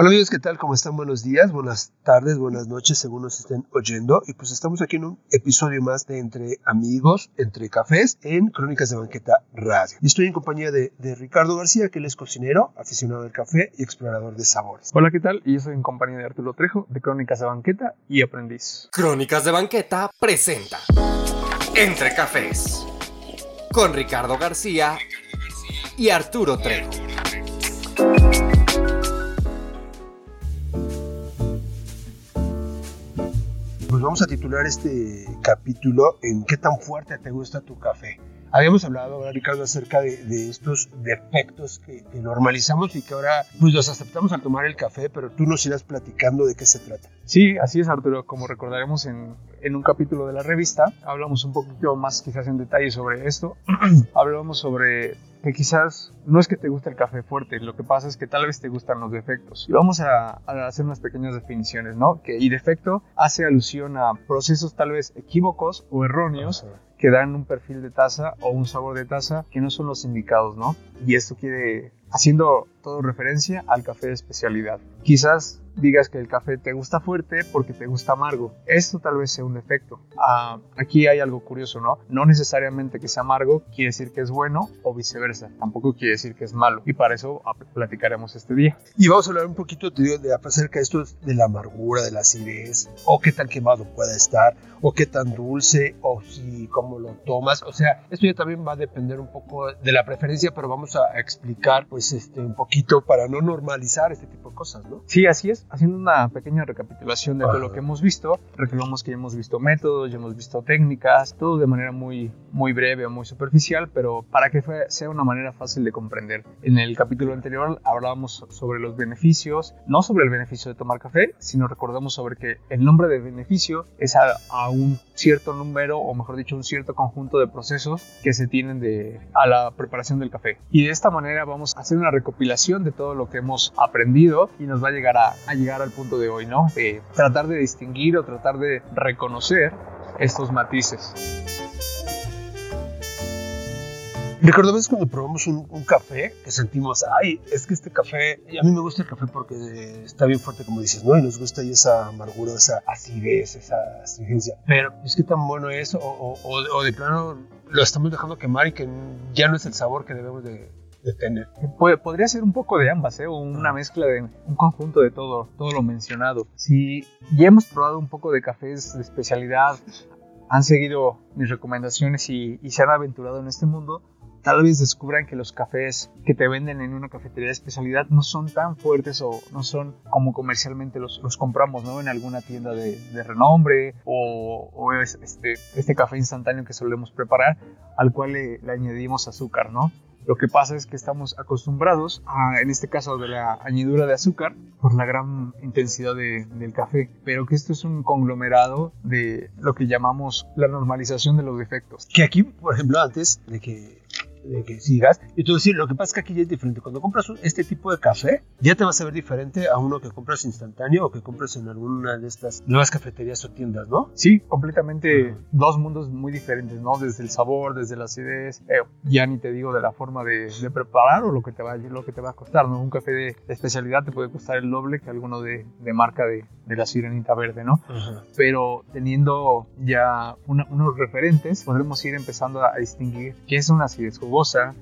Hola amigos, ¿qué tal? ¿Cómo están? Buenos días, buenas tardes, buenas noches, según nos estén oyendo. Y pues estamos aquí en un episodio más de Entre Amigos, Entre Cafés, en Crónicas de Banqueta Radio. Y estoy en compañía de, de Ricardo García, que él es cocinero, aficionado al café y explorador de sabores. Hola, ¿qué tal? Y yo soy en compañía de Arturo Trejo, de Crónicas de Banqueta y Aprendiz. Crónicas de Banqueta presenta Entre Cafés con Ricardo García y Arturo Trejo. Pues vamos a titular este capítulo en qué tan fuerte te gusta tu café. Habíamos hablado ahora, Ricardo, acerca de, de estos defectos que, que, normalizamos y que ahora pues los aceptamos al tomar el café, pero tú nos irás platicando de qué se trata. Sí, así es, Arturo. Como recordaremos en, en un capítulo de la revista, hablamos un poquito más quizás en detalle sobre esto. hablamos sobre que quizás no es que te guste el café fuerte, lo que pasa es que tal vez te gustan los defectos. Y vamos a, a, hacer unas pequeñas definiciones, ¿no? Que y defecto hace alusión a procesos tal vez equívocos o erróneos Ajá. Que dan un perfil de taza o un sabor de taza que no son los indicados, ¿no? Y esto quiere haciendo todo referencia al café de especialidad. Quizás digas que el café te gusta fuerte porque te gusta amargo. Esto tal vez sea un defecto. Ah, aquí hay algo curioso, ¿no? No necesariamente que sea amargo quiere decir que es bueno o viceversa. Tampoco quiere decir que es malo. Y para eso platicaremos este día. Y vamos a hablar un poquito te digo, de acerca de esto de la amargura, de la acidez, o qué tan quemado pueda estar, o qué tan dulce, o si cómo lo tomas. O sea, esto ya también va a depender un poco de la preferencia, pero vamos a explicar pues este un poquito para no normalizar este tipo de cosas, ¿no? Sí, así es haciendo una pequeña recapitulación de todo lo que hemos visto, recordamos que ya hemos visto métodos, ya hemos visto técnicas, todo de manera muy, muy breve o muy superficial, pero para que sea una manera fácil de comprender. En el capítulo anterior hablábamos sobre los beneficios, no sobre el beneficio de tomar café, sino recordamos sobre que el nombre de beneficio es a, a un cierto número, o mejor dicho, un cierto conjunto de procesos que se tienen de, a la preparación del café. Y de esta manera vamos a hacer una recopilación de todo lo que hemos aprendido y nos va a llegar a, a llegar al punto de hoy, ¿no? Tratar de distinguir o tratar de reconocer estos matices. Recuerdo veces cuando probamos un, un, café que sentimos, ay, es que este café, a mí me gusta el café porque está bien fuerte, como dices, ¿no? Y nos gusta y esa amargura, esa acidez, esa astringencia. Pero es que tan bueno es, o, o, o, de plano lo estamos dejando quemar y que ya no es el sabor que debemos de, de tener. Podría ser un poco de ambas, ¿eh? una mezcla de un conjunto de todo, todo lo mencionado. Si ya hemos probado un poco de cafés de especialidad, han seguido mis recomendaciones y, y se han aventurado en este mundo, tal vez descubran que los cafés que te venden en una cafetería de especialidad no son tan fuertes o no son como comercialmente los, los compramos, ¿no? En alguna tienda de, de renombre o, o es este, este café instantáneo que solemos preparar al cual le, le añadimos azúcar, ¿no? Lo que pasa es que estamos acostumbrados, a, en este caso de la añadidura de azúcar, por la gran intensidad de, del café, pero que esto es un conglomerado de lo que llamamos la normalización de los defectos. Que aquí, por ejemplo, antes de que de que sigas. Y tú decir, lo que pasa es que aquí ya es diferente. Cuando compras este tipo de café, ya te vas a ver diferente a uno que compras instantáneo o que compras en alguna de estas nuevas cafeterías o tiendas, ¿no? Sí, completamente uh -huh. dos mundos muy diferentes, ¿no? Desde el sabor, desde la acidez, eh, ya ni te digo de la forma de, de, preparar o lo que te va, lo que te va a costar, ¿no? Un café de, de especialidad te puede costar el doble que alguno de, de marca de, de, la sirenita verde, ¿no? Uh -huh. Pero teniendo ya una, unos referentes, podremos ir empezando a, a distinguir qué es una acidez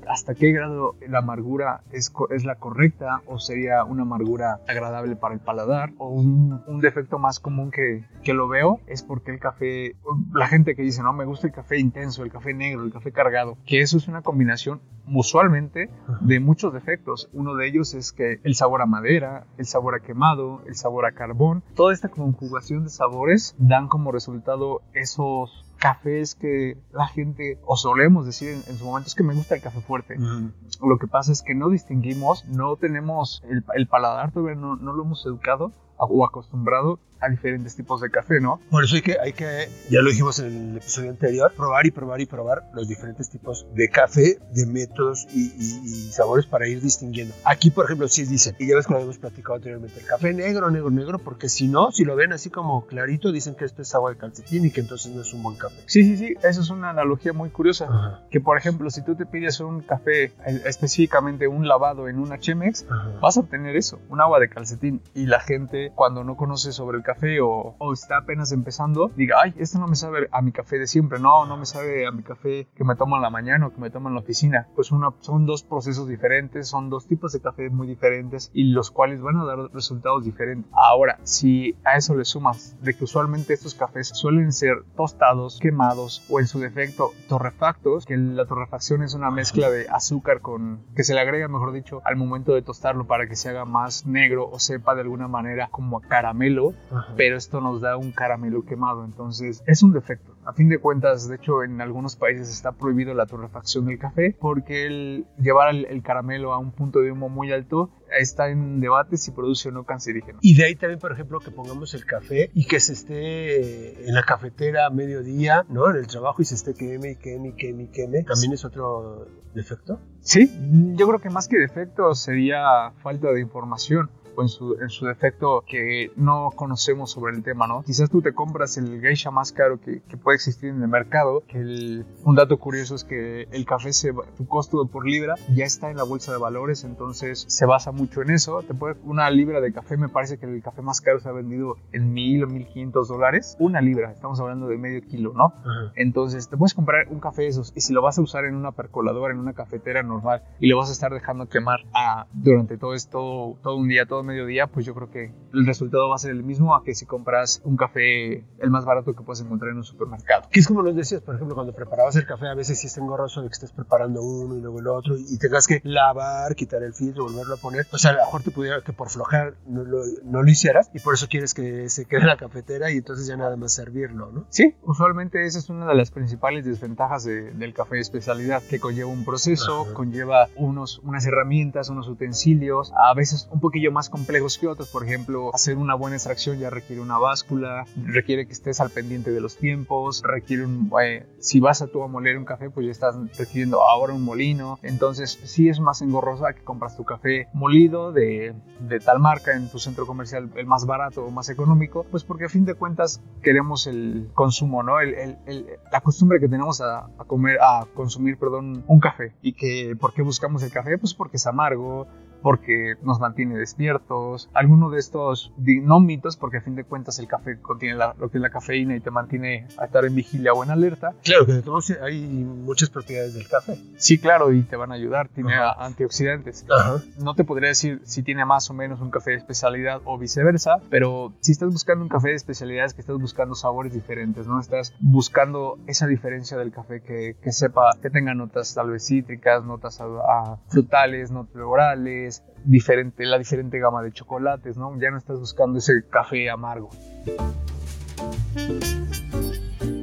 hasta qué grado la amargura es, es, la correcta o sería una amargura agradable para el paladar o un, un defecto más común que, que, lo veo es porque el café, la gente que dice, no, me gusta el café intenso, el café negro, el café cargado, que eso es una combinación usualmente de muchos defectos. Uno de ellos es que el sabor a madera, el sabor a quemado, el sabor a carbón, toda esta conjugación de sabores dan como resultado esos cafés que la gente, o solemos decir en, en, su momento, es que me gusta el café fuerte. Mm. Lo que pasa es que no distinguimos, no tenemos el, el paladar, todavía no, no, lo hemos educado o acostumbrado a diferentes tipos de café, ¿no? Por eso hay que, hay que, ya lo dijimos en el episodio anterior, probar y probar y probar los diferentes tipos de café, de métodos y, y, y sabores para ir distinguiendo. Aquí, por ejemplo, sí dicen, y ya ves como hemos platicado anteriormente, el café negro, negro, negro, porque si no, si lo ven así como clarito, dicen que esto es agua de calcetín y que entonces no es un buen café. Sí, sí, sí, eso es una analogía muy curiosa. Ajá. Que, por ejemplo, si tú te pides un café, específicamente un lavado en una Chemex, Ajá. vas a obtener eso, un agua de calcetín. Y la gente, cuando no conoce sobre el café o, o está apenas empezando, diga, ay, esto no me sabe a mi café de siempre, no, no me sabe a mi café que me tomo en la mañana o que me tomo en la oficina. Pues una, son dos procesos diferentes, son dos tipos de café muy diferentes y los cuales van a dar resultados diferentes. Ahora, si a eso le sumas de que usualmente estos cafés suelen ser tostados, quemados o en su defecto torrefactos, que la torrefacción es una mezcla de azúcar con que se le agrega, mejor dicho, al momento de tostarlo para que se haga más negro o sepa de alguna manera como a caramelo, Ajá. pero esto nos da un caramelo quemado, entonces es un defecto. A fin de cuentas, de hecho, en algunos países está prohibido la torrefacción del café porque el llevar el, el caramelo a un punto de humo muy alto está en debate si produce o no cancerígeno. Y de ahí también, por ejemplo, que pongamos el café y que se esté en la cafetera a mediodía, ¿no? En el trabajo y se esté queme y queme y queme y queme. También es otro defecto. Sí, yo creo que más que defecto sería falta de información o en su, en su defecto que no conocemos sobre el tema, ¿no? Quizás tú te compras el geisha más caro que, que puede existir en el mercado, que el- un dato curioso es que el café, se, tu costo por libra ya está en la bolsa de valores, entonces se basa mucho en eso. Te puede, una libra de café, me parece que el café más caro se ha vendido en mil o mil quinientos dólares. Una libra, estamos hablando de medio kilo, ¿no? Ajá. Entonces te puedes comprar un café de esos y si lo vas a usar en una percoladora, en una cafetera normal y lo vas a estar dejando quemar ah, durante todo esto, todo un día, todo mediodía, pues yo creo que el resultado va a ser el mismo a que si compras un café el más barato que puedes encontrar en un supermercado. Que es como nos decías, por ejemplo, cuando preparabas el café, a veces sí es engorroso de que estés preparando uno y luego el otro y tengas que lavar, quitar el filtro, volverlo a poner. O sea, a lo mejor te pudiera que por flojar no lo, no lo hicieras y por eso quieres que se quede en la cafetera y entonces ya nada más servirlo, ¿no? Sí, usualmente esa es una de las principales desventajas de- del café de especialidad, que conlleva un proceso, Ajá. conlleva unos, unas herramientas, unos utensilios, a veces un poquillo más complejos que otros. Por ejemplo, hacer una buena extracción ya requiere una báscula, requiere que estés al pendiente de los tiempos, requiere un... eh, si vas a tú a moler un café, pues ya estás requiriendo ahora un molino. Entonces, sí es más engorrosa que compras tu café molido de, de tal marca en tu centro comercial, el más barato o más económico, pues porque a fin de cuentas queremos el consumo, ¿no? El- el- el- la costumbre que tenemos a, a comer, a consumir, perdón, un café. Y que, ¿por qué buscamos el café? Pues porque es amargo, porque nos mantiene despiertos. Alguno de estos, no mitos, porque a fin de cuentas el café contiene la- lo que es la cafeína y te mantiene a estar en vigilia o en alerta. Claro que hay muchas propiedades del café. Sí, claro, y te van a ayudar, tiene Ajá. antioxidantes. Ajá. No te podría decir si tiene más o menos un café de especialidad o viceversa, pero si estás buscando un café de especialidad es que estás buscando sabores diferentes, ¿no? Estás buscando esa diferencia del café que, que sepa, que tenga notas tal vez cítricas, notas a- a frutales, notas florales, diferente, la diferente gama de chocolates, ¿no? Ya no estás buscando ese café amargo.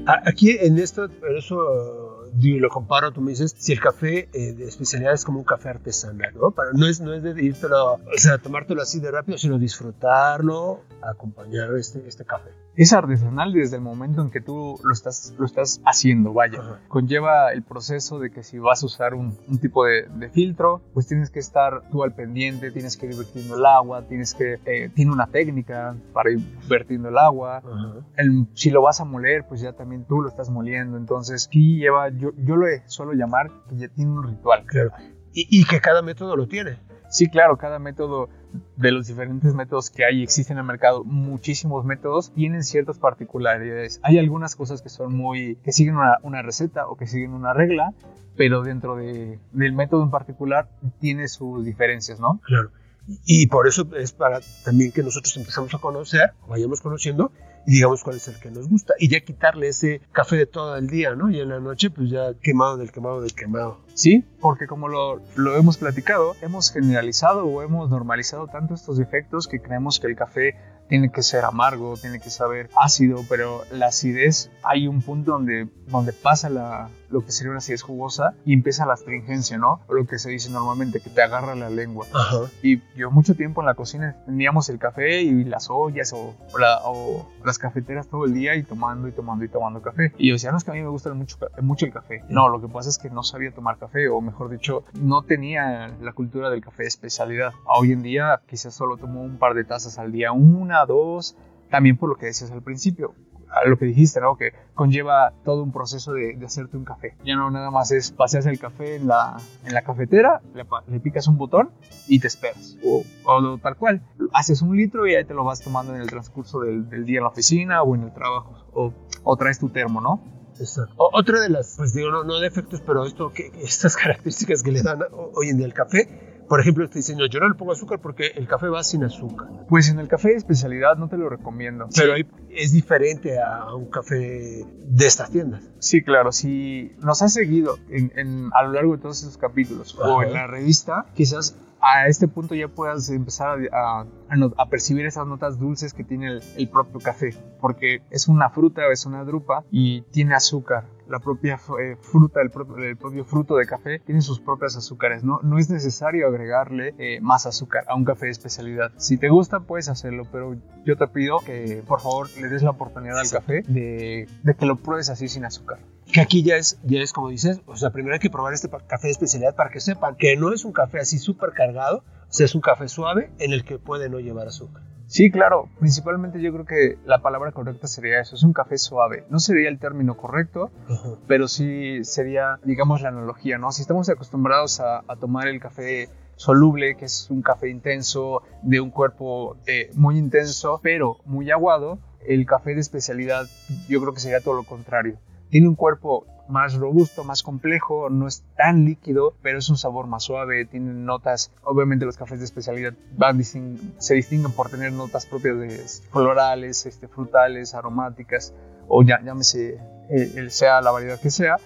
Aquí en esto, eso lo comparo, tú me dices, si el café eh, de especialidad es como un café artesanal, ¿no? Para, no, es, no es de irtelo, o sea, tomártelo así de rápido, sino disfrutarlo, acompañar este, este café. Es artesanal desde el momento en que tú lo estás, lo estás haciendo, vaya. Ajá. Conlleva el proceso de que si vas a usar un, un tipo de, de filtro, pues tienes que estar tú al pendiente, tienes que ir vertiendo el agua, tienes que, eh, tiene una técnica para ir vertiendo el agua. El- si lo vas a moler, pues ya también tú lo estás moliendo. Entonces, sí lleva, yo, yo lo suelo llamar que ya tiene un ritual. Claro. Y, y que cada método lo tiene. Sí, claro, cada método de los diferentes métodos que hay, existen en el mercado, muchísimos métodos, tienen ciertas particularidades. Hay algunas cosas que son muy, que siguen una, una receta o que siguen una regla, pero dentro de- del método en particular tiene sus diferencias, ¿no? Claro. Y, por eso es para también que nosotros empezamos a conocer, vayamos conociendo, y digamos cuál es el que nos gusta. Y ya quitarle ese café de todo el día, ¿no? Y en la noche, pues ya quemado del quemado del quemado. Sí, porque como lo, lo hemos platicado, hemos generalizado o hemos normalizado tanto estos defectos que creemos que el café tiene que ser amargo, tiene que saber ácido, pero la acidez hay un punto donde, donde pasa la, lo que sería una acidez jugosa y empieza la astringencia, ¿no? Lo que se dice normalmente, que te agarra la lengua. Ajá. Y yo mucho tiempo en la cocina teníamos el café y las ollas o, o la- o las cafeteras todo el día y tomando y tomando y tomando café. Y yo decía, no, es que a mí me gusta mucho, mucho el café. No, lo que pasa es que no sabía tomar café o mejor dicho, no tenía la cultura del café de especialidad. Hoy en día quizás solo tomo un par de tazas al día, una, dos, también por lo que decías al principio. a Lo que dijiste, ¿no? Que conlleva todo un proceso de, de hacerte un café. Ya no nada más es paseas el café en la, en la cafetera, le, le picas un botón y te esperas. O, o tal cual. Haces un litro y ahí te lo vas tomando en el transcurso del, del día en la oficina o en el trabajo. O, o traes tu termo, ¿no? Exacto. Otra de las, pues digo, no, no defectos, pero esto, que, estas características que le dan ho- hoy en día al café, por ejemplo, te dicen, no, yo no le pongo azúcar porque el café va sin azúcar. Pues en el café de especialidad no te lo recomiendo. Pero ahí es diferente a un café de estas tiendas. Sí, claro, si nos has seguido en, en- a lo largo de todos esos capítulos o Ajá. en la revista, quizás a este punto ya puedas empezar a, a- percibir esas notas dulces que tiene el, el propio café, porque es una fruta, es una drupa y tiene azúcar. La propia eh, fruta, el propio, el propio fruto de café tiene sus propias azúcares, ¿no? No es necesario agregarle eh, más azúcar a un café de especialidad. Si te gusta, puedes hacerlo, pero yo te pido que por favor le des la oportunidad al café de, de que lo pruebes así sin azúcar. Que aquí ya es, ya es como dices, o sea, primero hay que probar este café de especialidad para que sepan que no es un café así súper cargado, o sea, es un café suave en el que puede no llevar azúcar. Sí, claro. Principalmente yo creo que la palabra correcta sería eso. Es un café suave. No sería el término correcto, pero sí sería, digamos, la analogía, ¿no? Si estamos acostumbrados a, a tomar el café soluble, que es un café intenso, de un cuerpo eh, muy intenso, pero muy aguado, el café de especialidad yo creo que sería todo lo contrario. Tiene un cuerpo más robusto, más complejo, no es tan líquido, pero es un sabor más suave, tiene notas, obviamente los cafés de especialidad van se distinguen por tener notas propias de florales, este, frutales, aromáticas, o ya, llámese eh, el sea la variedad que sea,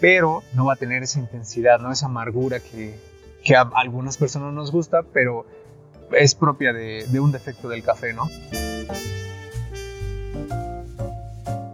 pero no va a tener esa intensidad, no esa amargura que, que a algunas personas nos gusta, pero es propia de, de un defecto del café, ¿no?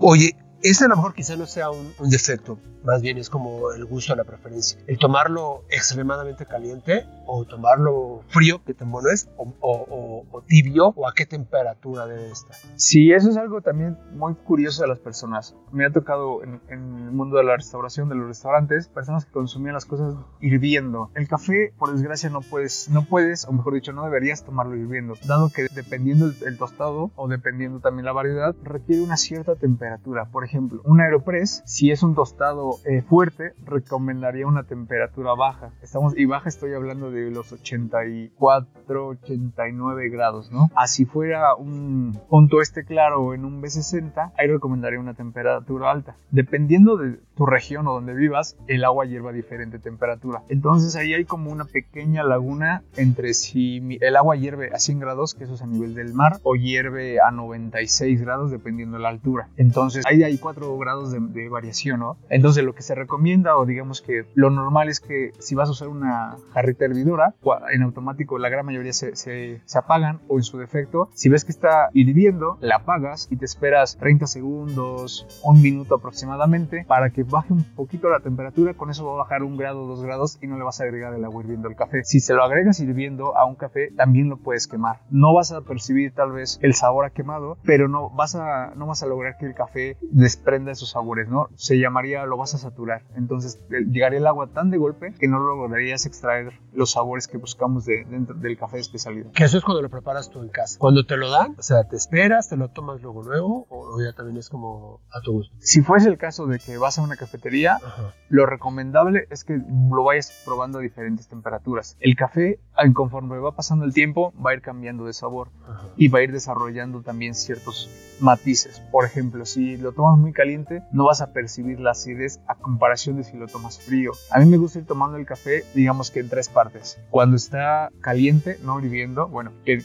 Oye, este a lo mejor quizá no sea un, un defecto, más bien es como el gusto, la preferencia. El tomarlo extremadamente caliente o tomarlo frío, que tan bueno es, o- o- o tibio, o a qué temperatura debe estar. Sí, eso es algo también muy curioso de las personas. Me ha tocado en, en el mundo de la restauración, de los restaurantes, personas que consumían las cosas hirviendo. El café, por desgracia, no puedes, no puedes, o mejor dicho, no deberías tomarlo hirviendo, dado que dependiendo el, el tostado o dependiendo también la variedad, requiere una cierta temperatura. Por ejemplo, un Aeropress, si es un tostado eh, fuerte, recomendaría una temperatura baja. Estamos, y baja estoy hablando de los 84, 89 grados, ¿no? Así fuera un, un tueste claro en un B60, ahí recomendaría una temperatura alta. Dependiendo de tu región o donde vivas, el agua hierve a diferente temperatura. Entonces ahí hay como una pequeña laguna entre si el agua hierve a 100 grados, que eso es a nivel del mar, o hierve a 96 grados dependiendo de la altura. Entonces ahí hay 4 grados de, de variación, ¿no? Entonces lo que se recomienda o digamos que lo normal es que si vas a usar una jarrita hervidora, en automático la gran mayoría se, se- se apagan o en su defecto, si ves que está hirviendo, la apagas y te esperas 30 segundos, un minuto aproximadamente para que baje un poquito la temperatura, con eso va a bajar un grado, dos grados y no le vas a agregar el agua hirviendo al café. Si se lo agregas hirviendo a un café, también lo puedes quemar. No vas a percibir tal vez el sabor a quemado, pero no vas a, no vas a lograr que el café desprenda esos sabores, ¿no? Se llamaría, lo vas a saturar. Entonces eh, llegaría el agua tan de golpe que no lograrías extraer los sabores que buscamos de, dentro del café de especialidad. Que eso es cuando lo preparas tú en casa. Cuando te lo dan, o sea, te esperas, te lo tomas luego luego, o, ya también es como a tu gusto. Si fuese el caso de que vas a una cafetería, Ajá. lo recomendable es que lo vayas probando a diferentes temperaturas. El café, conforme va pasando el tiempo, va a ir cambiando de sabor Ajá. y va a ir desarrollando también ciertos matices. Por ejemplo, si lo tomas tomas muy caliente, no vas a percibir la acidez a comparación de si lo tomas frío. A mí me gusta ir tomando el café, digamos que en tres partes. Cuando está caliente, no hirviendo, bueno, que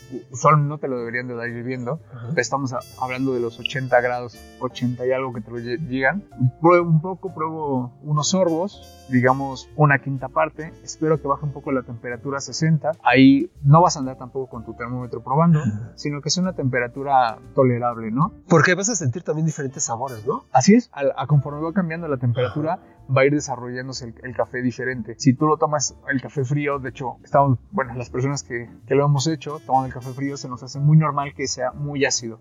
no te lo deberían de dar hirviendo, estamos hablando de los 80 grados, 80 y algo que te lo llegan. Pruebo un poco, pruebo unos sorbos, digamos una quinta parte, espero que baje un poco la temperatura a 60. Ahí no vas a andar tampoco con tu termómetro probando, sino que es una temperatura tolerable, ¿no? Porque vas a sentir también diferentes sabores, ¿no? Así es, a, conforme va cambiando la temperatura, va a ir desarrollándose el, café diferente. Si tú lo tomas el café frío, de hecho, estamos, bueno, las personas que, que lo hemos hecho, tomando el café frío, se nos hace muy normal que sea muy ácido.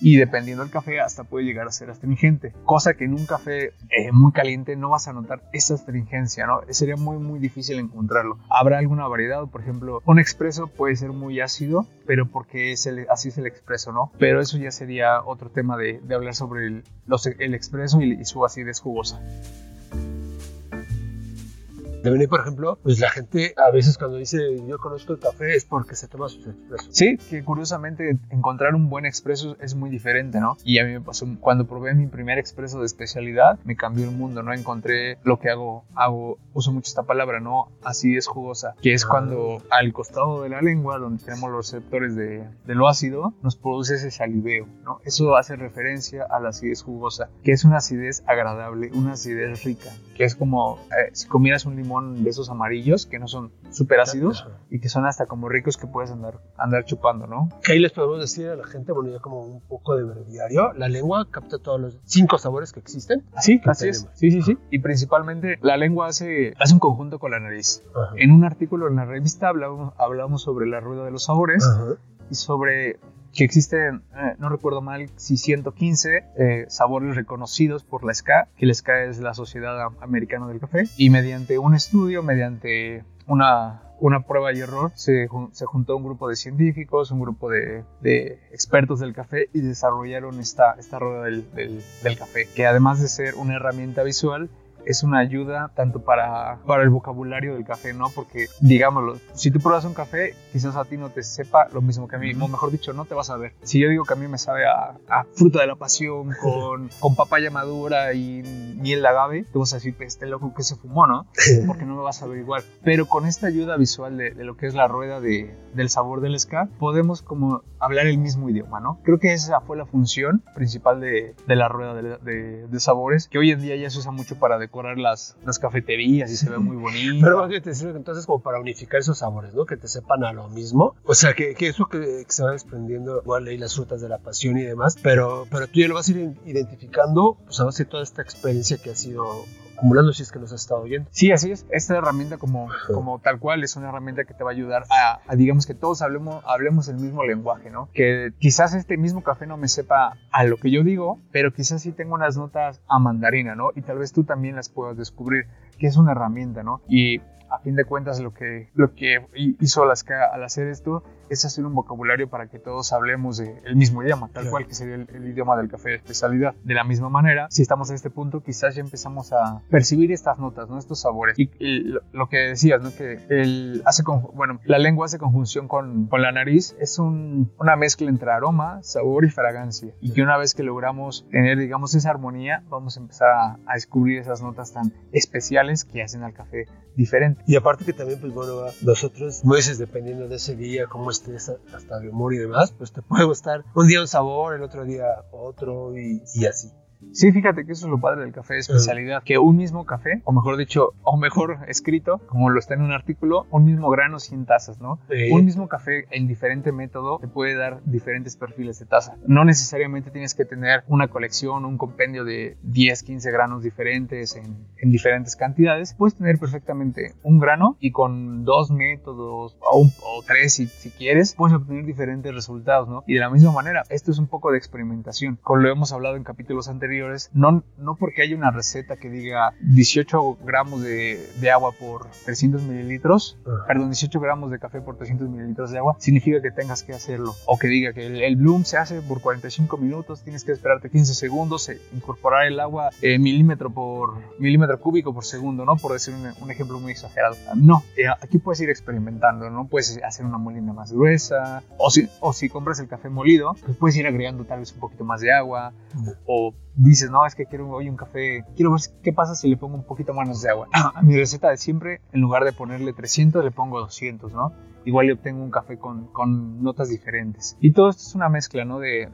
Y dependiendo del café, hasta puede llegar a ser astringente. Cosa que en un café eh, muy caliente no vas a notar esa astringencia, ¿no? Sería muy, muy difícil encontrarlo. Habrá alguna variedad, por ejemplo, un expreso puede ser muy ácido, pero porque es el, así es el expreso, ¿no? Pero eso ya sería otro tema de, de hablar sobre el, los, el expreso y, y su acidez jugosa de venir, por ejemplo, pues la gente a veces cuando dice yo conozco el café es porque se toma sus expresos. Sí, que curiosamente encontrar un buen expreso es muy diferente, ¿no? Y a mí me pasó cuando probé mi primer expreso de especialidad, me cambió el mundo, ¿no? Encontré lo que hago, hago, uso mucho esta palabra, ¿no? Así es jugosa, que es cuando ah. al costado de la lengua, donde tenemos los receptores de, de lo ácido, nos produce ese saliveo, ¿no? Eso hace referencia a la acidez jugosa, que es una acidez agradable, una acidez rica, que es como eh, si comieras un limón de esos amarillos que no son súper ácidos y que son hasta como ricos que puedes andar, andar chupando, ¿no? Que ahí les podemos decir a la gente, bueno, ya como un poco de breviario, la lengua capta todos los cinco sabores que existen. Sí, así es. Sí, sí, sí. Y principalmente la lengua hace, hace un conjunto con la nariz. En un artículo en la revista hablamos, hablamos sobre la rueda de los sabores y sobre que existen, eh, no recuerdo mal, si 115 eh, sabores reconocidos por la SCA, que la SCA es la Sociedad Americana del Café, y mediante un estudio, mediante una, una prueba y error, se, se, juntó un grupo de científicos, un grupo de, de, expertos del café y desarrollaron esta, esta rueda del, del, del café, que además de ser una herramienta visual, es una ayuda tanto para, para el vocabulario del café, ¿no? Porque, digámoslo, si tú pruebas un café, quizás a ti no te sepa lo mismo que a mí, o mejor dicho, no te vas a ver. Si yo digo que a mí me sabe a, fruta de la pasión con, con papaya madura y miel de agave, te vas a decir, este loco que se fumó, ¿no? Porque no me vas a ver igual. Pero con esta ayuda visual de, lo que es la rueda de, del sabor del ska, podemos como hablar el mismo idioma, ¿no? Creo que esa fue la función principal de, de la rueda de, de, sabores, que hoy en día ya se usa mucho para decorar las, las cafeterías y se ve muy bonito. Pero que te sirve entonces como para unificar esos sabores, ¿no? Que te sepan a lo mismo. O sea, que, que eso que, se va desprendiendo, igual leí las frutas de la pasión y demás, pero, pero tú ya lo vas a ir identificando, pues a base de toda esta experiencia que ha sido acumulando si es que nos has estado oyendo. Sí, así es. Esta herramienta como, como tal cual es una herramienta que te va a ayudar a, digamos que todos hablemos, hablemos el mismo lenguaje, ¿no? Que quizás este mismo café no me sepa a lo que yo digo, pero quizás sí tengo unas notas a mandarina, ¿no? Y tal vez tú también las puedas descubrir, que es una herramienta, ¿no? Y a fin de cuentas lo que, lo que hizo Alaska al hacer esto es hacer un vocabulario para que todos hablemos el mismo idioma, tal cual que sería el, idioma del café de especialidad. De la misma manera, si estamos en este punto, quizás ya empezamos a percibir estas notas, ¿no? estos sabores. Y, lo, que decías, ¿no? que el hace bueno, la lengua hace conjunción con, con la nariz, es un, una mezcla entre aroma, sabor y fragancia. Y que una vez que logramos tener, digamos, esa armonía, vamos a empezar a, a descubrir esas notas tan especiales que hacen al café diferente. Y aparte que también, pues bueno, nosotros, veces dependiendo de ese día, cómo estés, hasta de humor y demás, pues te puede gustar un día un sabor, el otro día otro y así. Sí, fíjate que eso es lo padre del café de especialidad, que un mismo café, o mejor dicho, o mejor escrito, como lo está en un artículo, un mismo grano 100 tazas, ¿no? Un mismo café en diferente método te puede dar diferentes perfiles de taza. No necesariamente tienes que tener una colección, un compendio de 10, 15 granos diferentes en, en diferentes cantidades. Puedes tener perfectamente un grano y con dos métodos o, o tres si, si, quieres, puedes obtener diferentes resultados, ¿no? Y de la misma manera, esto es un poco de experimentación. Como lo hemos hablado en capítulos anteriores, no, no porque haya una receta que diga 18 gramos de, de agua por 300 mililitros, perdón, 18 gramos de café por 300 mililitros de agua, significa que tengas que hacerlo. O que diga que el, bloom se hace por 45 minutos, tienes que esperarte 15 segundos, e incorporar el agua eh, milímetro por milímetro cúbico por segundo, ¿no? Por decir un, ejemplo muy exagerado. No, eh, aquí puedes ir experimentando, ¿no? Puedes hacer una molina más gruesa, o si, o si compras el café molido, pues puedes ir agregando tal vez un poquito más de agua, o dices, no, es que quiero hoy un café, quiero ver qué pasa si le pongo un poquito menos de agua. A mi receta de siempre, en lugar de ponerle 300, le pongo 200, ¿no? Igual yo obtengo un café con, con notas diferentes. Y todo esto es una mezcla, ¿no? De,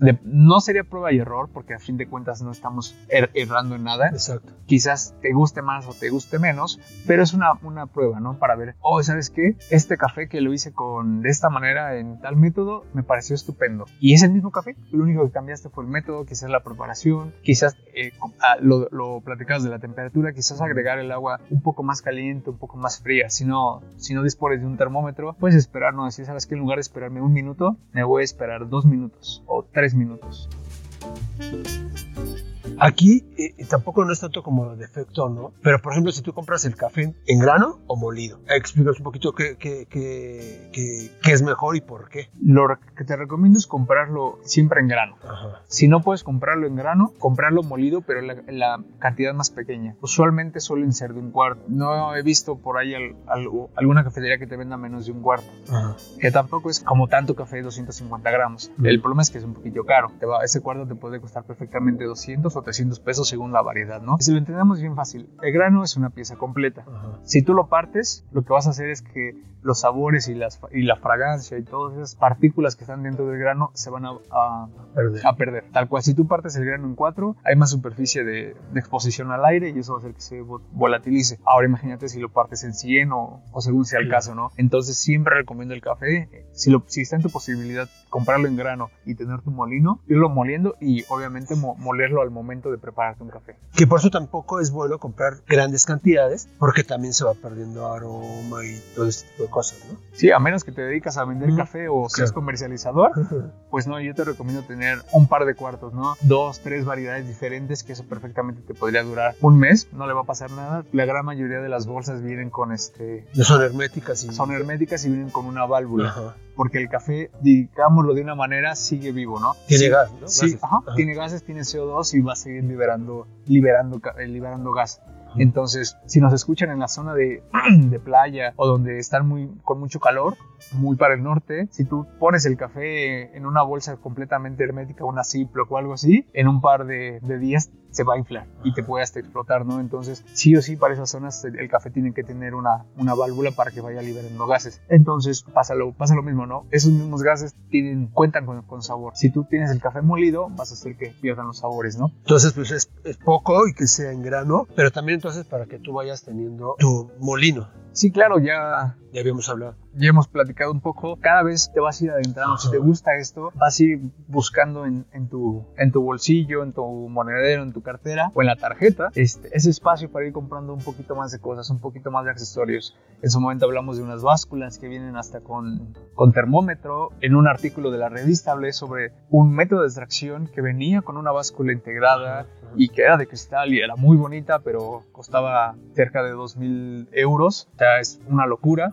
no sería prueba y error, porque a fin de cuentas no estamos er, errando en nada. Exacto. Quizás te guste más o te guste menos, pero es una, una prueba, ¿no? Para ver, oh, ¿sabes qué? Este café que lo hice con de esta manera, en tal método, me pareció estupendo. Y es el mismo café, lo único que cambiaste fue el método, quizás la preparación, quizás eh, ah, lo, lo platicabas de la temperatura, quizás agregar el agua un poco más caliente, un poco más fría. Si no, si no dispones de un termómetro, puedes esperar, no decir, ¿sabes qué? En lugar de esperarme un minuto, me voy a esperar dos minutos o tres minutos. Aquí eh, tampoco no es tanto como defecto, ¿no? Pero por ejemplo, si tú compras el café en grano o molido, explícanos un poquito qué, qué, qué, qué, es mejor y por qué. Lo que te recomiendo es comprarlo siempre en grano. Si no puedes comprarlo en grano, comprarlo molido, pero la, la, cantidad más pequeña. Usualmente suelen ser de un cuarto. No he visto por ahí alguna cafetería que te venda menos de un cuarto. Que tampoco es como tanto café de 250 gramos. El problema es que es un poquito caro. Te va, ese cuarto te puede costar perfectamente 200 o 300 pesos según la variedad, ¿no? Si lo entendemos bien fácil, el grano es una pieza completa. Si tú lo partes, lo que vas a hacer es que los sabores y, las, y la fragancia y todas esas partículas que están dentro del grano se van a, a, perder. Tal cual, si tú partes el grano en cuatro, hay más superficie de, de, exposición al aire y eso va a hacer que se volatilice. Ahora imagínate si lo partes en 100 o, o según sea el caso, ¿no? Entonces siempre recomiendo el café. Si, lo, si está en tu posibilidad comprarlo en grano y tener tu molino, irlo moliendo y obviamente molerlo al momento de prepararte un café. Que por eso tampoco es bueno comprar grandes cantidades, porque también se va perdiendo aroma y todo este tipo de cosas, ¿no? Sí, a menos que te dedicas a vender café o seas comercializador, pues no, yo te recomiendo tener un par de cuartos, ¿no? Dos, tres variedades diferentes, que eso perfectamente te podría durar un mes, no le va a pasar nada. La gran mayoría de las bolsas vienen con este... Son herméticas y... Son herméticas y vienen con una válvula. Porque el café, digámoslo de una manera, sigue vivo, ¿no? Tiene gas, ¿no? Sí, Ajá, tiene gases, tiene CO2 y va a seguir liberando, liberando, eh, liberando gas. Entonces, si nos escuchan en la zona de, de, playa o donde están muy, con mucho calor, muy para el norte, si tú pones el café en una bolsa completamente hermética, una Ziploc o algo así, en un par de, de días se va a inflar y te puede hasta explotar, ¿no? Entonces, sí o sí, para esas zonas el café tiene que tener una, una válvula para que vaya liberando gases. Entonces, pasa lo, pasa lo mismo, ¿no? Esos mismos gases tienen, cuentan con, con sabor. Si tú tienes el café molido, vas a hacer que pierdan los sabores, ¿no? Entonces, pues es, es poco y que sea en grano, pero también entonces para que tú vayas teniendo tu molino. Sí, claro, ya... Ya habíamos hablado ya hemos platicado un poco, cada vez te vas a ir adentrando. Si te gusta esto, vas a ir buscando en, en, tu, en tu bolsillo, en tu monedero, en tu cartera o en la tarjeta este, ese espacio para ir comprando un poquito más de cosas, un poquito más de accesorios. En su momento hablamos de unas básculas que vienen hasta con, con termómetro. En un artículo de la revista hablé sobre un método de extracción que venía con una báscula integrada y que era de cristal y era muy bonita, pero costaba cerca de 2.000 euros. Sea, es una locura.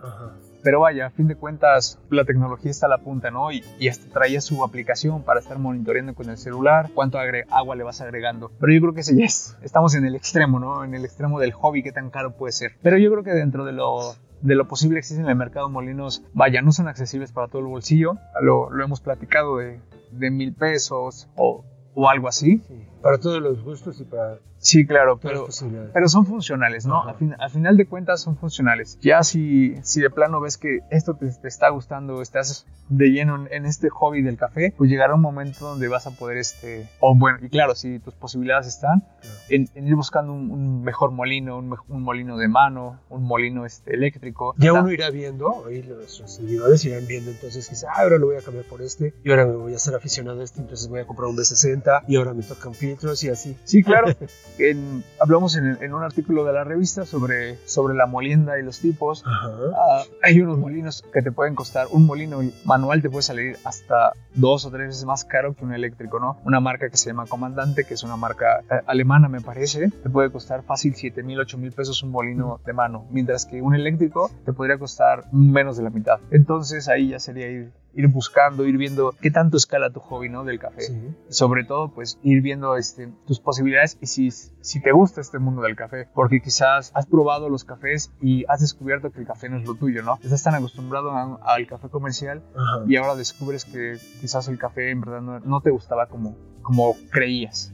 Pero vaya, a fin de cuentas, la tecnología está a la punta, ¿no? Y, y hasta traía su aplicación para estar monitoreando con el celular cuánto agua le vas agregando. Pero yo creo que ese ya es, estamos en el extremo, ¿no? En el extremo del hobby, qué tan caro puede ser. Pero yo creo que dentro de lo de lo posible existen en el mercado molinos, vaya, no son accesibles para todo el bolsillo. Lo, lo hemos platicado de, de mil pesos o, o algo así. Para todos los gustos y para Sí, claro, pero, pero son funcionales, ¿no? Al, final de cuentas son funcionales. Ya si, si de plano ves que esto te, está gustando, estás de lleno en, este hobby del café, pues llegará un momento donde vas a poder, este, o bueno, y claro, si tus posibilidades están, en, ir buscando un, mejor molino, un, molino de mano, un molino este, eléctrico. Ya uno irá viendo, ahí nuestros seguidores irán viendo entonces que ah, ahora lo voy a cambiar por este, y ahora me voy a ser aficionado a este, entonces voy a comprar un B60, y ahora me tocan filtros y así. Sí, claro. hablamos en, un artículo de la revista sobre, sobre la molienda y los tipos. Ah, hay unos molinos que te pueden costar, un molino manual te puede salir hasta dos o tres veces más caro que un eléctrico, ¿no? Una marca que se llama Comandante, que es una marca eh, alemana, me parece, te puede costar fácil 7 mil, 8 mil pesos un molino de mano, mientras que un eléctrico te podría costar menos de la mitad. Entonces ahí ya sería ir ir buscando, ir viendo qué tanto escala tu hobby, ¿no? Del café. Sobre todo, pues, ir viendo este, tus posibilidades y si, si te gusta este mundo del café, porque quizás has probado los cafés y has descubierto que el café no es lo tuyo, ¿no? Estás tan acostumbrado al café comercial y ahora descubres que quizás el café en verdad no, no te gustaba como, como creías.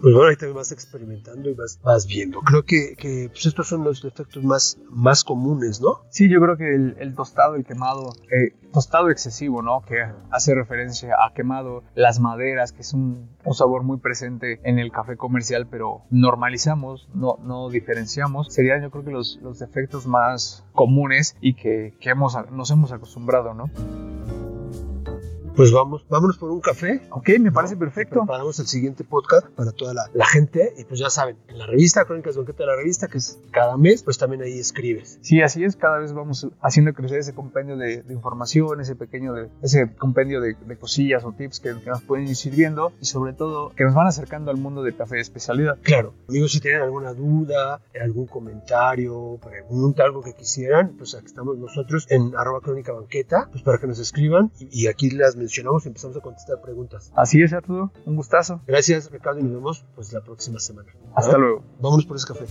Pues bueno, ahí también vas experimentando y vas, vas viendo. Creo que, que pues estos son los defectos más, más comunes, ¿no? Sí, yo creo que el, el tostado, el quemado, eh, tostado excesivo, ¿no? Que hace referencia a quemado, las maderas, que es un, un, sabor muy presente en el café comercial, pero normalizamos, no, no diferenciamos. Serían yo creo que los, los defectos más comunes y que, que hemos, nos hemos acostumbrado, ¿no? Pues vamos, vámonos por un café. Ok, me parece perfecto. Preparamos el siguiente podcast para toda la, la, gente. Y pues ya saben, en la revista, Crónicas Banqueta de la Revista, que es cada mes, pues también ahí escribes. Sí, así es. Cada vez vamos haciendo crecer ese compendio de, de información, ese pequeño, de, ese compendio de, de cosillas o tips que, que, nos pueden ir sirviendo y sobre todo que nos van acercando al mundo del café de especialidad. Claro. Amigos, si tienen alguna duda, algún comentario, pregunta, algo que quisieran, pues aquí estamos nosotros en arroba crónica banqueta, pues para que nos escriban y, y aquí las mencionamos y empezamos a contestar preguntas. Así es, Arturo. Un gustazo. Gracias, Ricardo, y nos vemos pues la próxima semana. Hasta luego. Vámonos por ese café.